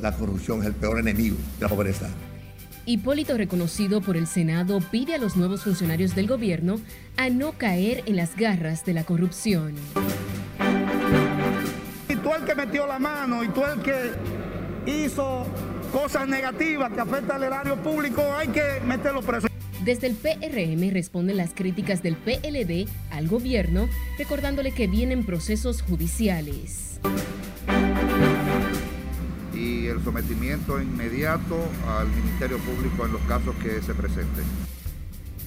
La corrupción es el peor enemigo de la pobreza. Hipólito, reconocido por el Senado, pide a los nuevos funcionarios del gobierno a no caer en las garras de la corrupción. Y tú el que metió la mano y tú el que hizo cosas negativas que afectan al erario público, hay que meterlo preso. Desde el PRM responden las críticas del PLD al gobierno, recordándole que vienen procesos judiciales. El sometimiento inmediato al Ministerio Público en los casos que se presenten.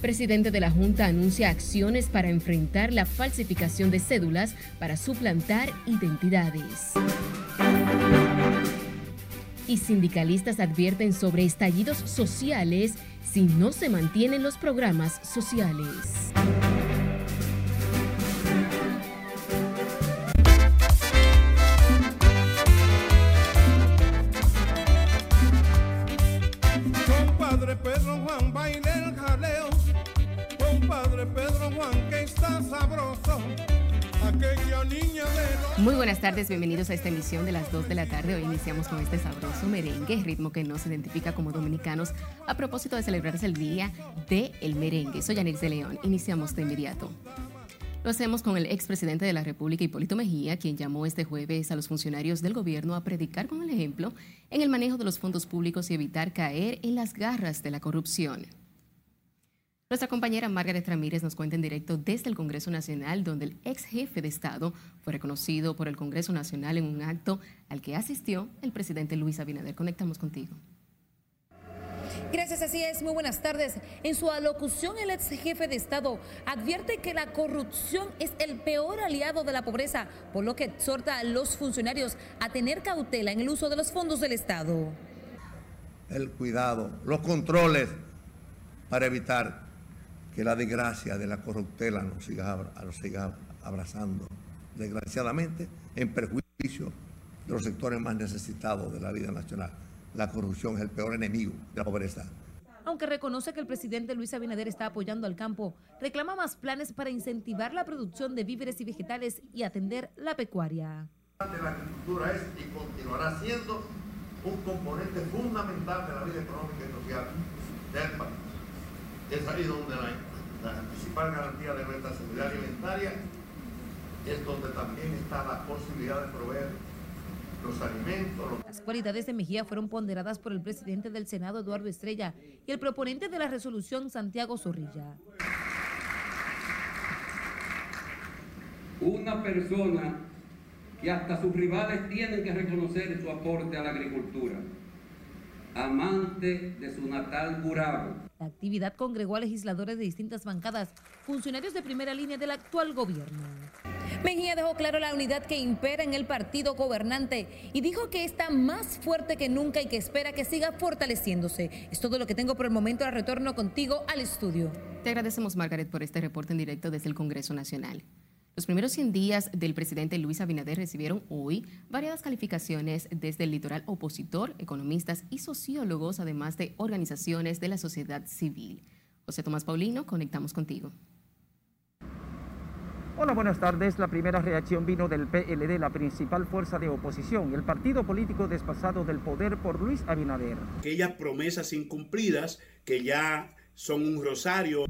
Presidente de la Junta anuncia acciones para enfrentar la falsificación de cédulas para suplantar identidades y sindicalistas advierten sobre estallidos sociales si no se mantienen los programas sociales. Muy buenas tardes, bienvenidos a esta emisión de las 2 de la tarde. Hoy iniciamos con este sabroso merengue, ritmo que nos identifica como dominicanos a propósito de celebrarse el Día del el Merengue. Soy Yanis de León, iniciamos de inmediato. Lo hacemos con el expresidente de la República, Hipólito Mejía, quien llamó este jueves a los funcionarios del gobierno a predicar con el ejemplo en el manejo de los fondos públicos y evitar caer en las garras de la corrupción. Nuestra compañera Margaret Ramírez nos cuenta en directo desde el Congreso Nacional, donde el ex jefe de Estado fue reconocido por el Congreso Nacional en un acto al que asistió el presidente Luis Abinader. Conectamos contigo. Gracias, así es. Muy buenas tardes. En su alocución, el ex jefe de Estado advierte que la corrupción es el peor aliado de la pobreza, por lo que exhorta a los funcionarios a tener cautela en el uso de los fondos del Estado. El cuidado, los controles para evitar que la desgracia de la corruptela nos siga, nos siga abrazando, desgraciadamente, en perjuicio de los sectores más necesitados de la vida nacional. La corrupción es el peor enemigo de la pobreza. Aunque reconoce que el presidente Luis Abinader está apoyando al campo, reclama más planes para incentivar la producción de víveres y vegetales y atender la pecuaria. La agricultura es y continuará siendo un componente fundamental de la vida económica y social del país. Es ahí donde la la principal garantía de nuestra seguridad alimentaria es donde también está la posibilidad de proveer los alimentos. Las cualidades de Mejía fueron ponderadas por el presidente del Senado, Eduardo Estrella, y el proponente de la resolución, Santiago Zorrilla. Una persona que hasta sus rivales tienen que reconocer su aporte a la agricultura, amante de su natal Gurabo la actividad congregó a legisladores de distintas bancadas, funcionarios de primera línea del actual gobierno. Mejía dejó claro la unidad que impera en el partido gobernante y dijo que está más fuerte que nunca y que espera que siga fortaleciéndose. Es todo lo que tengo por el momento. Al retorno contigo al estudio. Te agradecemos, Margaret, por este reporte en directo desde el Congreso Nacional. Los primeros 100 días del presidente Luis Abinader recibieron hoy variadas calificaciones desde el litoral opositor, economistas y sociólogos, además de organizaciones de la sociedad civil. José Tomás Paulino, conectamos contigo. Hola, buenas tardes. La primera reacción vino del PLD, la principal fuerza de oposición, el partido político despasado del poder por Luis Abinader. Aquellas promesas incumplidas que ya son un rosario.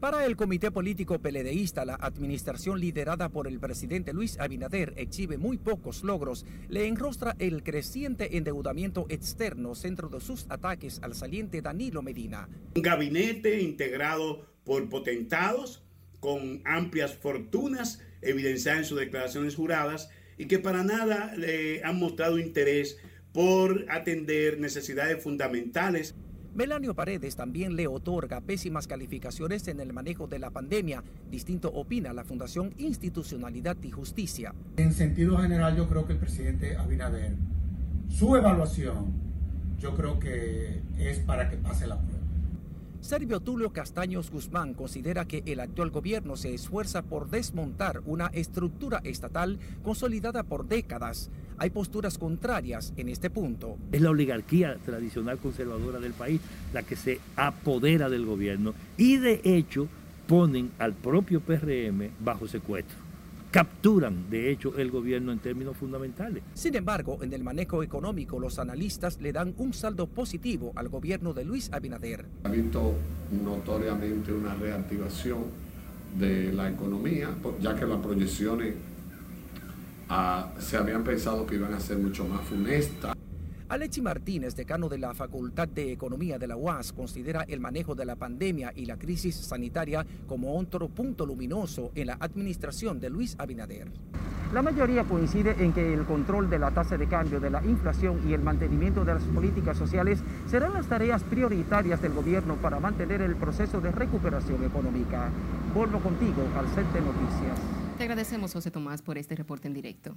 Para el comité político peledeísta, la administración liderada por el presidente Luis Abinader exhibe muy pocos logros. Le enrostra el creciente endeudamiento externo, centro de sus ataques al saliente Danilo Medina. Un gabinete integrado por potentados con amplias fortunas evidenciadas en sus declaraciones juradas y que para nada le han mostrado interés por atender necesidades fundamentales. Melanio Paredes también le otorga pésimas calificaciones en el manejo de la pandemia. Distinto opina la Fundación Institucionalidad y Justicia. En sentido general, yo creo que el presidente Abinader, su evaluación, yo creo que es para que pase la prueba. Servio Tulio Castaños Guzmán considera que el actual gobierno se esfuerza por desmontar una estructura estatal consolidada por décadas. Hay posturas contrarias en este punto. Es la oligarquía tradicional conservadora del país la que se apodera del gobierno y de hecho ponen al propio PRM bajo secuestro. Capturan, de hecho, el gobierno en términos fundamentales. Sin embargo, en el manejo económico, los analistas le dan un saldo positivo al gobierno de Luis Abinader. Ha visto notoriamente una reactivación de la economía, ya que las proyecciones ah, se habían pensado que iban a ser mucho más funestas. Alexi Martínez, decano de la Facultad de Economía de la UAS, considera el manejo de la pandemia y la crisis sanitaria como otro punto luminoso en la administración de Luis Abinader. La mayoría coincide en que el control de la tasa de cambio, de la inflación y el mantenimiento de las políticas sociales serán las tareas prioritarias del gobierno para mantener el proceso de recuperación económica. Vuelvo contigo al set de noticias. Te agradecemos, José Tomás, por este reporte en directo.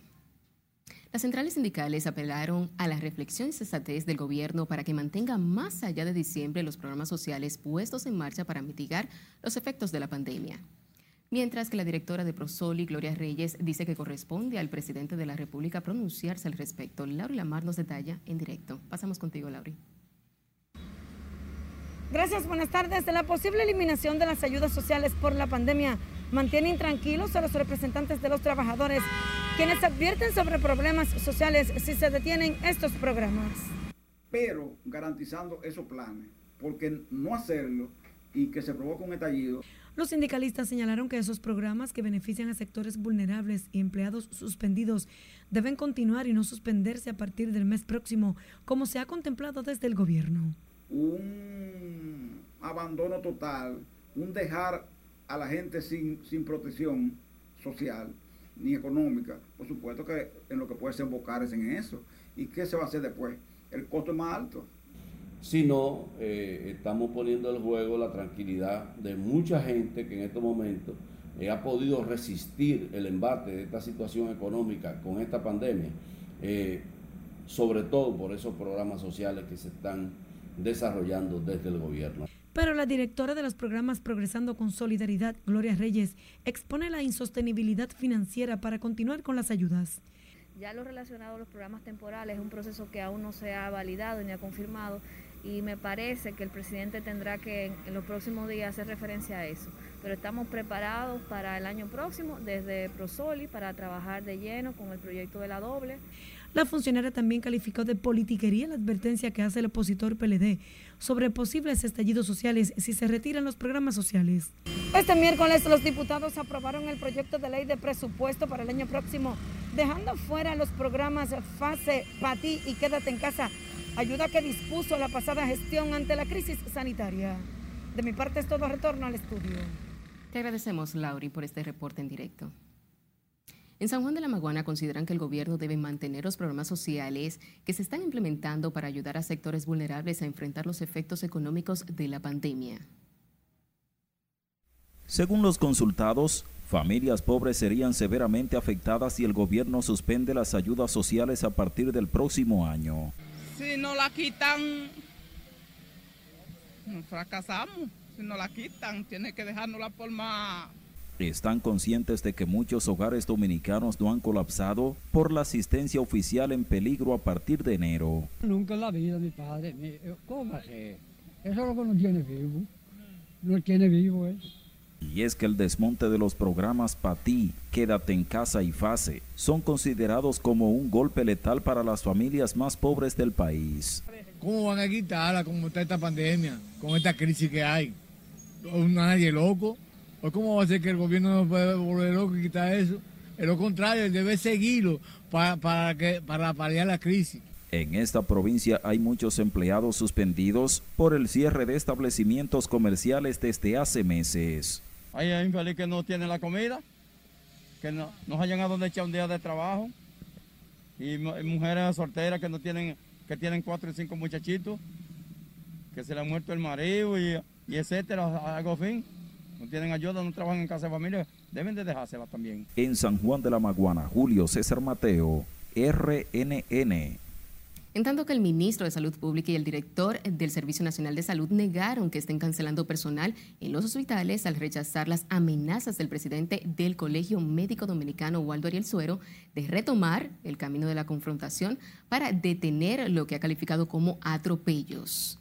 Las centrales sindicales apelaron a la reflexión y sensatez del gobierno para que mantenga más allá de diciembre los programas sociales puestos en marcha para mitigar los efectos de la pandemia. Mientras que la directora de Prosoli, Gloria Reyes, dice que corresponde al presidente de la República pronunciarse al respecto. Lauri Lamar nos detalla en directo. Pasamos contigo, Lauri. Gracias, buenas tardes. De la posible eliminación de las ayudas sociales por la pandemia, mantienen tranquilos a los representantes de los trabajadores, quienes advierten sobre problemas sociales si se detienen estos programas. Pero garantizando esos planes, porque no hacerlo y que se provoque un estallido. Los sindicalistas señalaron que esos programas que benefician a sectores vulnerables y empleados suspendidos deben continuar y no suspenderse a partir del mes próximo, como se ha contemplado desde el gobierno. Un abandono total, un dejar a la gente sin, sin protección social ni económica, por supuesto que en lo que puede ser embocar es en eso. ¿Y qué se va a hacer después? El costo es más alto. Si no, eh, estamos poniendo en juego la tranquilidad de mucha gente que en estos momentos eh, ha podido resistir el embate de esta situación económica con esta pandemia, eh, sobre todo por esos programas sociales que se están desarrollando desde el gobierno. Pero la directora de los programas Progresando con Solidaridad, Gloria Reyes, expone la insostenibilidad financiera para continuar con las ayudas. Ya lo relacionado a los programas temporales es un proceso que aún no se ha validado ni ha confirmado y me parece que el presidente tendrá que en los próximos días hacer referencia a eso. Pero estamos preparados para el año próximo desde Prosoli para trabajar de lleno con el proyecto de la doble. La funcionaria también calificó de politiquería la advertencia que hace el opositor PLD sobre posibles estallidos sociales si se retiran los programas sociales. Este miércoles los diputados aprobaron el proyecto de ley de presupuesto para el año próximo, dejando fuera los programas Fase, Pati y Quédate en casa, ayuda que dispuso la pasada gestión ante la crisis sanitaria. De mi parte es todo, retorno al estudio. Te agradecemos, Lauri, por este reporte en directo. En San Juan de la Maguana consideran que el gobierno debe mantener los programas sociales que se están implementando para ayudar a sectores vulnerables a enfrentar los efectos económicos de la pandemia. Según los consultados, familias pobres serían severamente afectadas si el gobierno suspende las ayudas sociales a partir del próximo año. Si no la quitan, fracasamos. Si no la quitan, tiene que dejárnosla por más están conscientes de que muchos hogares dominicanos no han colapsado por la asistencia oficial en peligro a partir de enero. Nunca en la vida, mi padre. ¿Cómo hacer? Eso es lo que no tiene vivo. No tiene vivo eso. Y es que el desmonte de los programas PATI, Quédate en casa y FASE son considerados como un golpe letal para las familias más pobres del país. ¿Cómo van a quitarla como está esta pandemia, con esta crisis que hay? Nadie loco. Pues ¿cómo va a ser que el gobierno no puede volver loco y quitar eso? Es lo contrario, debe seguirlo para, para, que, para paliar la crisis. En esta provincia hay muchos empleados suspendidos por el cierre de establecimientos comerciales desde hace meses. Hay infeliz que no tienen la comida, que no, no hayan a dónde echar un día de trabajo, y mujeres solteras que no tienen, que tienen cuatro y cinco muchachitos, que se le ha muerto el marido y, y etcétera, algo fin no tienen ayuda, no trabajan en casa de familia, deben de dejársela también. En San Juan de la Maguana, Julio César Mateo, RNN. En tanto que el ministro de Salud Pública y el director del Servicio Nacional de Salud negaron que estén cancelando personal en los hospitales al rechazar las amenazas del presidente del Colegio Médico Dominicano, Waldo Ariel Suero, de retomar el camino de la confrontación para detener lo que ha calificado como atropellos.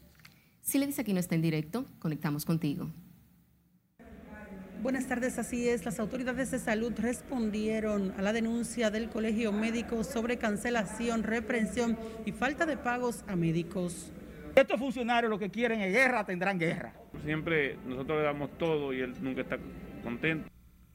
Si le dice aquí no está en directo, conectamos contigo. Buenas tardes, así es. Las autoridades de salud respondieron a la denuncia del Colegio Médico sobre cancelación, reprensión y falta de pagos a médicos. Estos funcionarios lo que quieren es guerra, tendrán guerra. Siempre nosotros le damos todo y él nunca está contento.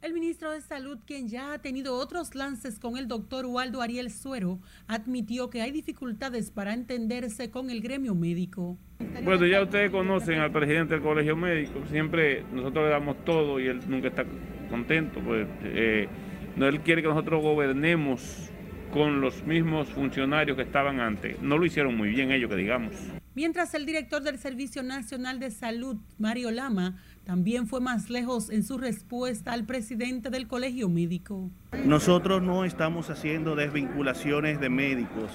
El ministro de Salud, quien ya ha tenido otros lances con el doctor Waldo Ariel Suero, admitió que hay dificultades para entenderse con el gremio médico. Bueno, ya ustedes conocen al presidente del colegio médico, siempre nosotros le damos todo y él nunca está contento. Pues, eh, él quiere que nosotros gobernemos con los mismos funcionarios que estaban antes. No lo hicieron muy bien ellos, que digamos. Mientras el director del Servicio Nacional de Salud, Mario Lama, también fue más lejos en su respuesta al presidente del Colegio Médico. Nosotros no estamos haciendo desvinculaciones de médicos.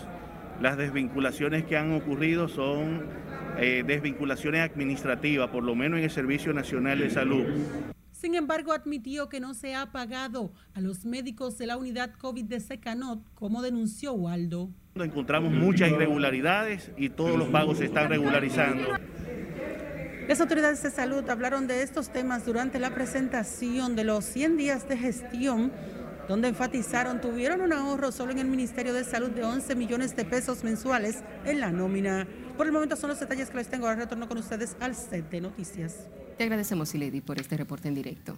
Las desvinculaciones que han ocurrido son eh, desvinculaciones administrativas, por lo menos en el Servicio Nacional de Salud. Sin embargo, admitió que no se ha pagado a los médicos de la unidad COVID de Secanot, como denunció Waldo. Encontramos muchas irregularidades y todos los pagos se están regularizando. Las autoridades de salud hablaron de estos temas durante la presentación de los 100 días de gestión, donde enfatizaron tuvieron un ahorro solo en el Ministerio de Salud de 11 millones de pesos mensuales en la nómina. Por el momento son los detalles que les tengo. Ahora retorno con ustedes al set de noticias. Te agradecemos, Iledi, por este reporte en directo.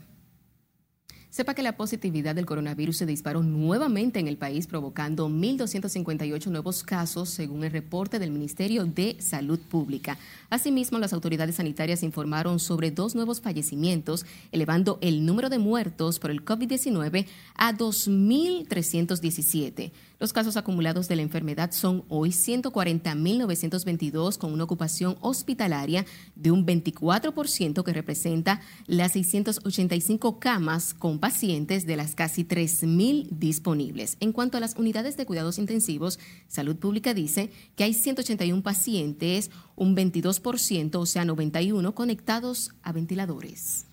Sepa que la positividad del coronavirus se disparó nuevamente en el país, provocando 1.258 nuevos casos, según el reporte del Ministerio de Salud Pública. Asimismo, las autoridades sanitarias informaron sobre dos nuevos fallecimientos, elevando el número de muertos por el COVID-19 a 2.317. Los casos acumulados de la enfermedad son hoy 140.922 con una ocupación hospitalaria de un 24% que representa las 685 camas con pacientes de las casi 3.000 disponibles. En cuanto a las unidades de cuidados intensivos, Salud Pública dice que hay 181 pacientes, un 22%, o sea, 91 conectados a ventiladores.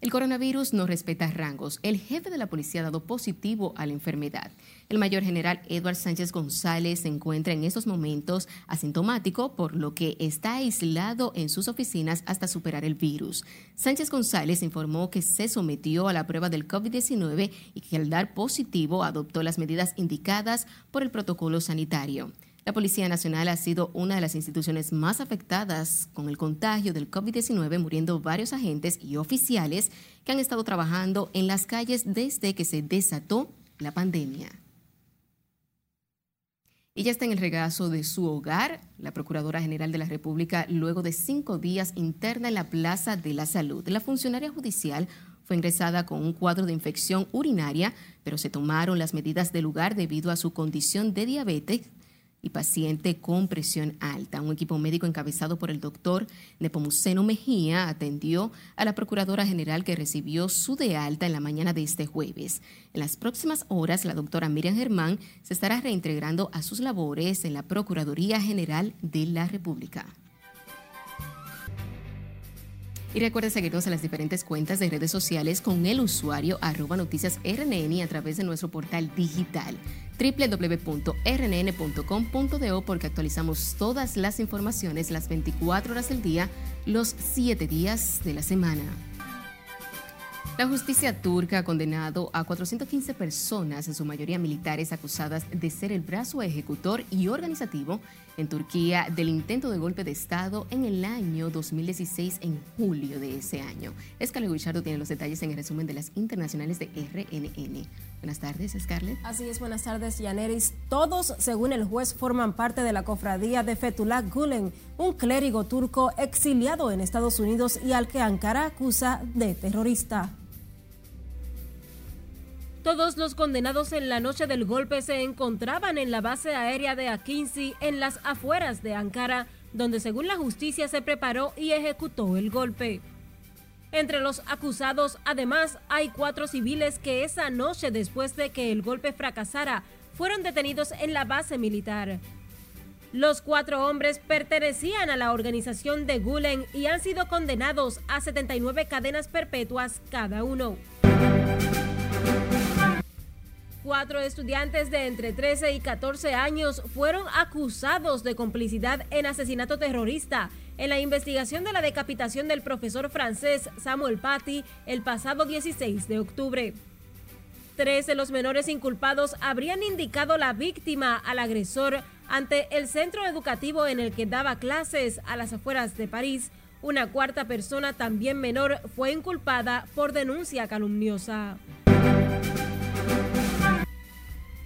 El coronavirus no respeta rangos. El jefe de la policía ha dado positivo a la enfermedad. El mayor general Edward Sánchez González se encuentra en estos momentos asintomático, por lo que está aislado en sus oficinas hasta superar el virus. Sánchez González informó que se sometió a la prueba del COVID-19 y que al dar positivo adoptó las medidas indicadas por el protocolo sanitario. La Policía Nacional ha sido una de las instituciones más afectadas con el contagio del COVID-19, muriendo varios agentes y oficiales que han estado trabajando en las calles desde que se desató la pandemia. Ella está en el regazo de su hogar, la Procuradora General de la República, luego de cinco días interna en la Plaza de la Salud. La funcionaria judicial fue ingresada con un cuadro de infección urinaria, pero se tomaron las medidas de lugar debido a su condición de diabetes y paciente con presión alta. Un equipo médico encabezado por el doctor Nepomuceno Mejía atendió a la Procuradora General que recibió su de alta en la mañana de este jueves. En las próximas horas, la doctora Miriam Germán se estará reintegrando a sus labores en la Procuraduría General de la República. Y recuerde seguirnos en las diferentes cuentas de redes sociales con el usuario arroba noticias RNN a través de nuestro portal digital www.rnn.com.do porque actualizamos todas las informaciones las 24 horas del día, los 7 días de la semana. La justicia turca ha condenado a 415 personas, en su mayoría militares, acusadas de ser el brazo ejecutor y organizativo en Turquía del intento de golpe de Estado en el año 2016, en julio de ese año. Scarlett Guichardo tiene los detalles en el resumen de las internacionales de RNN. Buenas tardes, Scarlett. Así es, buenas tardes, Yaneris. Todos, según el juez, forman parte de la cofradía de Fethullah Gulen, un clérigo turco exiliado en Estados Unidos y al que Ankara acusa de terrorista. Todos los condenados en la noche del golpe se encontraban en la base aérea de Akinci, en las afueras de Ankara, donde según la justicia se preparó y ejecutó el golpe. Entre los acusados, además, hay cuatro civiles que esa noche después de que el golpe fracasara, fueron detenidos en la base militar. Los cuatro hombres pertenecían a la organización de Gulen y han sido condenados a 79 cadenas perpetuas cada uno. Cuatro estudiantes de entre 13 y 14 años fueron acusados de complicidad en asesinato terrorista en la investigación de la decapitación del profesor francés Samuel Paty el pasado 16 de octubre. Tres de los menores inculpados habrían indicado la víctima al agresor ante el centro educativo en el que daba clases a las afueras de París. Una cuarta persona, también menor, fue inculpada por denuncia calumniosa.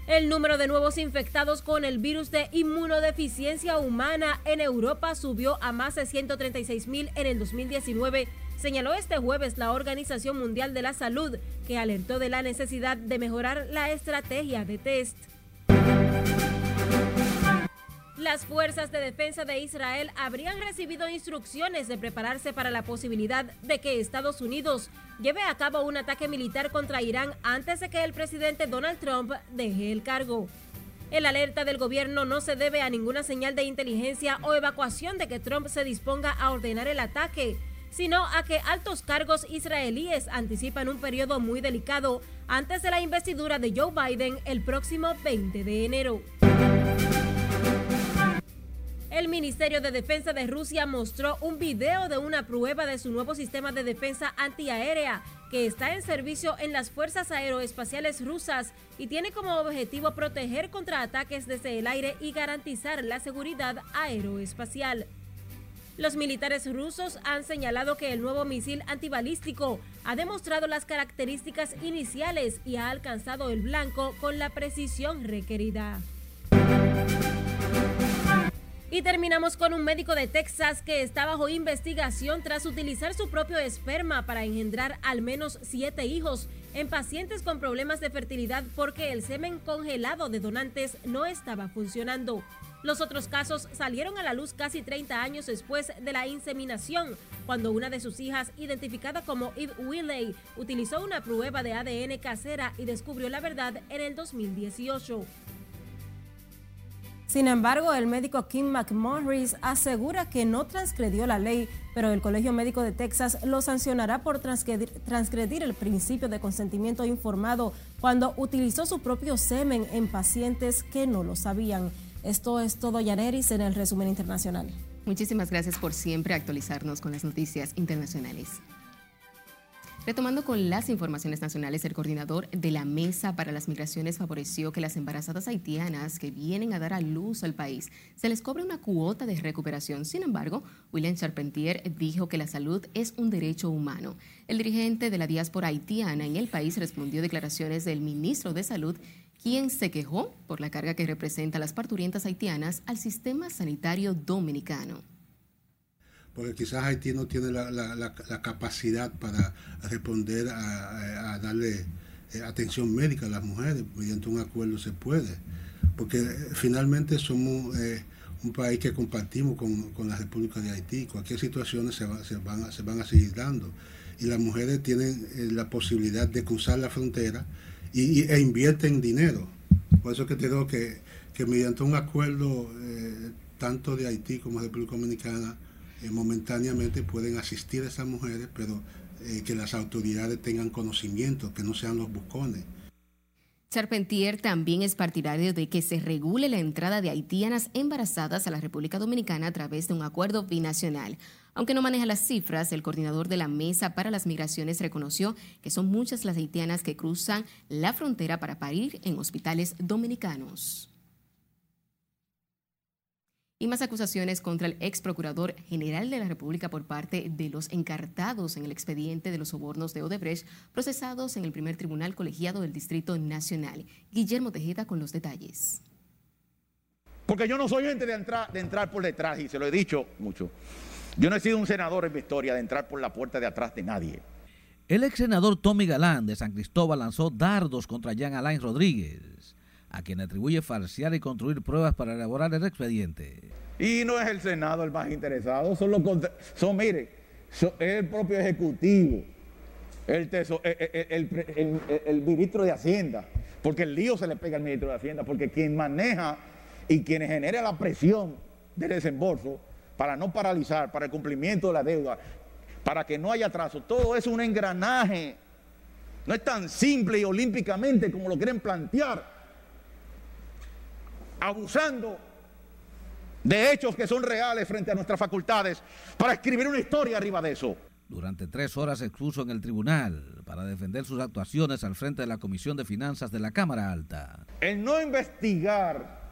El número de nuevos infectados con el virus de inmunodeficiencia humana en Europa subió a más de 136 mil en el 2019, señaló este jueves la Organización Mundial de la Salud, que alertó de la necesidad de mejorar la estrategia de test. Las fuerzas de defensa de Israel habrían recibido instrucciones de prepararse para la posibilidad de que Estados Unidos lleve a cabo un ataque militar contra Irán antes de que el presidente Donald Trump deje el cargo. El alerta del gobierno no se debe a ninguna señal de inteligencia o evacuación de que Trump se disponga a ordenar el ataque, sino a que altos cargos israelíes anticipan un periodo muy delicado antes de la investidura de Joe Biden el próximo 20 de enero. El Ministerio de Defensa de Rusia mostró un video de una prueba de su nuevo sistema de defensa antiaérea que está en servicio en las fuerzas aeroespaciales rusas y tiene como objetivo proteger contra ataques desde el aire y garantizar la seguridad aeroespacial. Los militares rusos han señalado que el nuevo misil antibalístico ha demostrado las características iniciales y ha alcanzado el blanco con la precisión requerida. Y terminamos con un médico de Texas que está bajo investigación tras utilizar su propio esperma para engendrar al menos siete hijos en pacientes con problemas de fertilidad porque el semen congelado de donantes no estaba funcionando. Los otros casos salieron a la luz casi 30 años después de la inseminación, cuando una de sus hijas, identificada como Eve Willey, utilizó una prueba de ADN casera y descubrió la verdad en el 2018. Sin embargo, el médico Kim McMorris asegura que no transgredió la ley, pero el Colegio Médico de Texas lo sancionará por transgredir, el principio de consentimiento informado cuando utilizó su propio semen en pacientes que no lo sabían. Esto es todo, Yaneris, en el resumen internacional. Muchísimas gracias por siempre actualizarnos con las noticias internacionales. Retomando con las informaciones nacionales, el coordinador de la Mesa para las Migraciones favoreció que las embarazadas haitianas que vienen a dar a luz al país se les cobre una cuota de recuperación. Sin embargo, William Charpentier dijo que la salud es un derecho humano. El dirigente de la diáspora haitiana en el país respondió declaraciones del ministro de Salud quien se quejó por la carga que representa a las parturientas haitianas al sistema sanitario dominicano porque quizás Haití no tiene la, capacidad para responder a, darle eh, atención médica a las mujeres, mediante un acuerdo se puede, porque eh, finalmente somos eh, un país que compartimos con, la República de Haití, cualquier situación se, se, van, se van a seguir dando, y las mujeres tienen la posibilidad de cruzar la frontera y, e invierten dinero, por eso que te digo que, que mediante un acuerdo tanto de Haití como de República Dominicana, eh, momentáneamente pueden asistir a esas mujeres, pero eh, que las autoridades tengan conocimiento, que no sean los buscones. Charpentier también es partidario de que se regule la entrada de haitianas embarazadas a la República Dominicana a través de un acuerdo binacional. Aunque no maneja las cifras, el coordinador de la Mesa para las Migraciones reconoció que son muchas las haitianas que cruzan la frontera para parir en hospitales dominicanos y más acusaciones contra el ex procurador general de la República por parte de los encartados en el expediente de los sobornos de Odebrecht procesados en el primer tribunal colegiado del Distrito Nacional. Guillermo Tejeda con los detalles. Porque yo no soy gente de entrar, de entrar por detrás, y se lo he dicho mucho. Yo no he sido un senador en mi historia de entrar por la puerta de atrás de nadie. El ex senador Tommy Galán de San Cristóbal lanzó dardos contra Jean Alain Rodríguez a quien atribuye falsear y construir pruebas para elaborar el expediente. Y no es el Senado el más interesado, son los son, mire, es el propio Ejecutivo, el, el, el, ministro de Hacienda, porque el lío se le pega al ministro de Hacienda, porque quien maneja y quien genera la presión del desembolso para no paralizar, para el cumplimiento de la deuda, para que no haya atraso, todo es un engranaje. No es tan simple y olímpicamente como lo quieren plantear abusando de hechos que son reales frente a nuestras facultades para escribir una historia arriba de eso. Durante tres horas expuso en el tribunal para defender sus actuaciones al frente de la Comisión de Finanzas de la Cámara Alta. El no investigar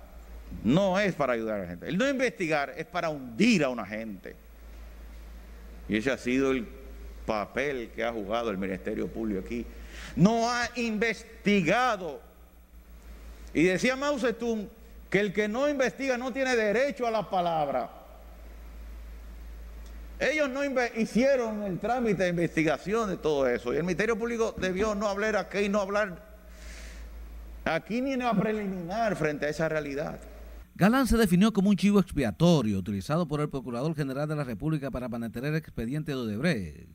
no es para ayudar a la gente. El no investigar es para hundir a una gente. Y ese ha sido el papel que ha jugado el Ministerio Público aquí. No ha investigado. Y decía Mao Zedong que el que no investiga no tiene derecho a la palabra. Ellos no hicieron el trámite de investigación de todo eso. Y el Ministerio Público debió no hablar aquí, no hablar aquí ni en la preliminar frente a esa realidad. Galán se definió como un chivo expiatorio utilizado por el Procurador General de la República para mantener el expediente de Odebrecht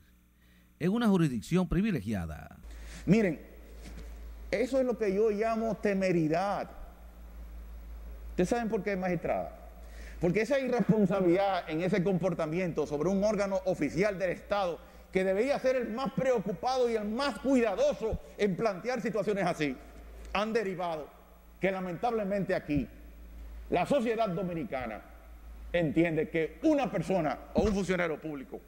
en una jurisdicción privilegiada. Miren, eso es lo que yo llamo temeridad. ¿Ustedes saben por qué, magistrada? Porque esa irresponsabilidad en ese comportamiento sobre un órgano oficial del Estado que debería ser el más preocupado y el más cuidadoso en plantear situaciones así, han derivado que lamentablemente aquí la sociedad dominicana entiende que una persona o un funcionario público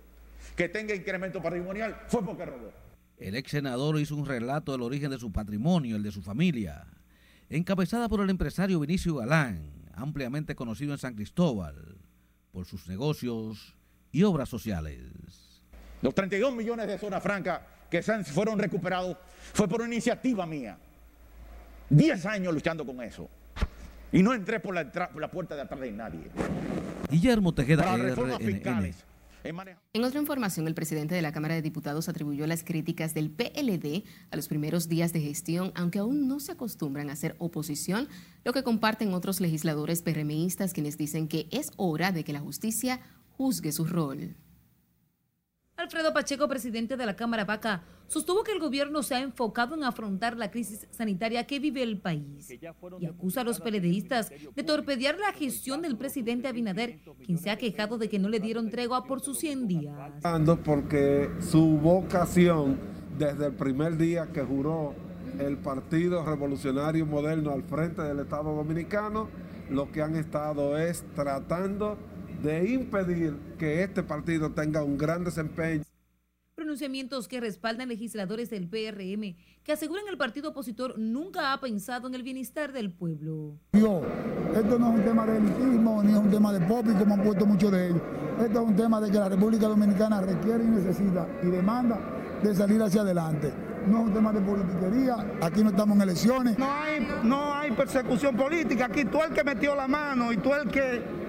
que tenga incremento patrimonial fue porque robó. El ex senador hizo un relato del origen de su patrimonio, el de su familia, encabezada por el empresario Vinicio Galán, ampliamente conocido en San Cristóbal por sus negocios y obras sociales. Los 32 millones de zona franca que fueron recuperados fue por una iniciativa mía. 10 años luchando con eso. Y no entré por la, por la puerta de atrás de nadie. Guillermo Tejeda, Para reformas RNN. fiscales. En otra información, el presidente de la Cámara de Diputados atribuyó las críticas del PLD a los primeros días de gestión, aunque aún no se acostumbran a hacer oposición, lo que comparten otros legisladores PRMistas quienes dicen que es hora de que la justicia juzgue su rol. Alfredo Pacheco, presidente de la Cámara Vaca, sostuvo que el gobierno se ha enfocado en afrontar la crisis sanitaria que vive el país y acusa a los PLDistas de torpedear la gestión del presidente Abinader, quien se ha quejado de que no le dieron tregua por sus 100 días. porque su vocación desde el primer día que juró el Partido Revolucionario Moderno al frente del Estado Dominicano, lo que han estado es tratando de impedir que este partido tenga un gran desempeño. Pronunciamientos que respaldan legisladores del PRM que aseguran el partido opositor nunca ha pensado en el bienestar del pueblo. Yo, esto no es un tema de elitismo ni es un tema de popi como han puesto muchos de ellos. Esto es un tema de que la República Dominicana requiere y necesita y demanda de salir hacia adelante. No es un tema de politiquería, aquí no estamos en elecciones. No hay, no hay persecución política, aquí tú el que metió la mano y tú el que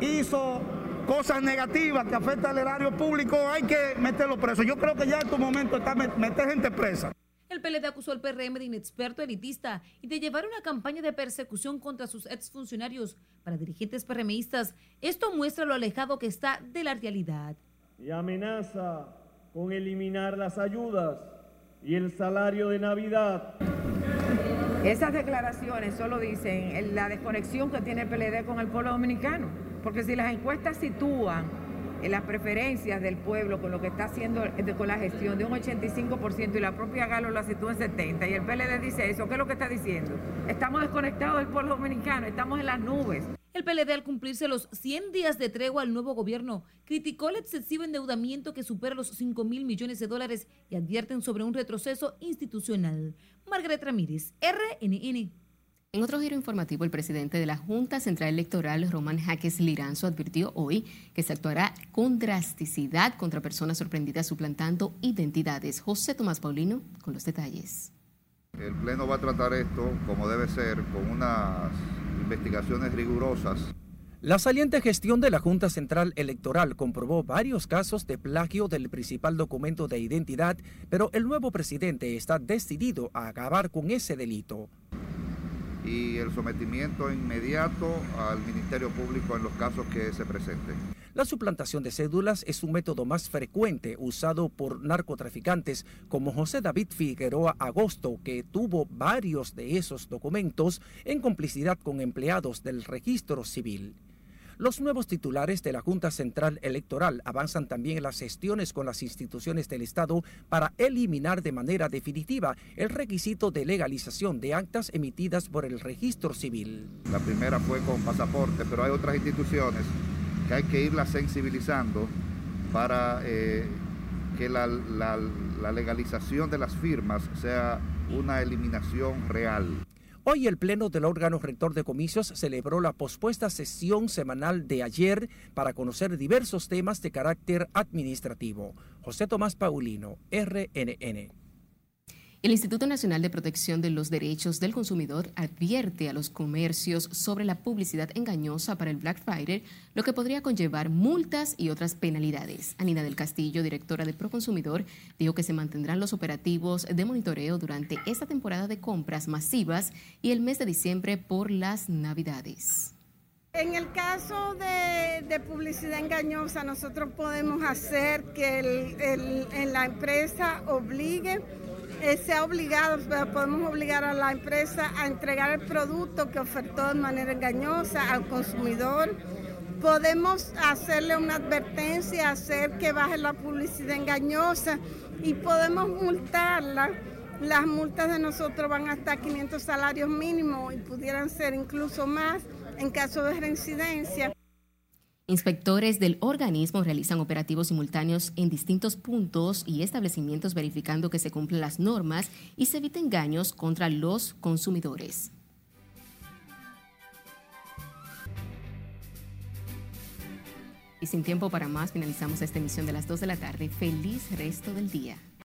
hizo cosas negativas que afectan al erario público, hay que meterlo preso. Yo creo que ya en tu momento está meter gente presa. El PLD acusó al PRM de inexperto elitista y de llevar una campaña de persecución contra sus exfuncionarios. Para dirigentes PRMistas, esto muestra lo alejado que está de la realidad. Y amenaza con eliminar las ayudas y el salario de Navidad. Esas declaraciones solo dicen la desconexión que tiene el PLD con el pueblo dominicano. Porque si las encuestas sitúan en las preferencias del pueblo con lo que está haciendo con la gestión de un 85% y la propia Galo la sitúa en 70% y el PLD dice eso, ¿qué es lo que está diciendo? Estamos desconectados del pueblo dominicano, estamos en las nubes. El PLD al cumplirse los 100 días de tregua al nuevo gobierno criticó el excesivo endeudamiento que supera los 5 mil millones de dólares y advierten sobre un retroceso institucional. Margaret Ramírez, RNN. En otro giro informativo, el presidente de la Junta Central Electoral, Román Jaques Liranzo, advirtió hoy que se actuará con drasticidad contra personas sorprendidas suplantando identidades. José Tomás Paulino con los detalles. El Pleno va a tratar esto como debe ser, con unas investigaciones rigurosas. La saliente gestión de la Junta Central Electoral comprobó varios casos de plagio del principal documento de identidad, pero el nuevo presidente está decidido a acabar con ese delito y el sometimiento inmediato al Ministerio Público en los casos que se presenten. La suplantación de cédulas es un método más frecuente usado por narcotraficantes como José David Figueroa Agosto, que tuvo varios de esos documentos en complicidad con empleados del registro civil. Los nuevos titulares de la Junta Central Electoral avanzan también en las gestiones con las instituciones del Estado para eliminar de manera definitiva el requisito de legalización de actas emitidas por el registro civil. La primera fue con pasaporte, pero hay otras instituciones que hay que irlas sensibilizando para eh, que la, legalización de las firmas sea una eliminación real. Hoy el Pleno del órgano rector de comicios celebró la pospuesta sesión semanal de ayer para conocer diversos temas de carácter administrativo. José Tomás Paulino, RNN. El Instituto Nacional de Protección de los Derechos del Consumidor advierte a los comercios sobre la publicidad engañosa para el Black Friday, lo que podría conllevar multas y otras penalidades. Anina del Castillo, directora de Proconsumidor, dijo que se mantendrán los operativos de monitoreo durante esta temporada de compras masivas y el mes de diciembre por las Navidades. En el caso de, publicidad engañosa, nosotros podemos hacer que en la empresa obligue eh, sea obligado, podemos obligar a la empresa a entregar el producto que ofertó de manera engañosa al consumidor. Podemos hacerle una advertencia, hacer que baje la publicidad engañosa y podemos multarla. Las multas de nosotros van hasta 500 salarios mínimos y pudieran ser incluso más en caso de reincidencia. Inspectores del organismo realizan operativos simultáneos en distintos puntos y establecimientos verificando que se cumplen las normas y se eviten engaños contra los consumidores. Y sin tiempo para más, finalizamos esta emisión de las 2 de la tarde. Feliz resto del día.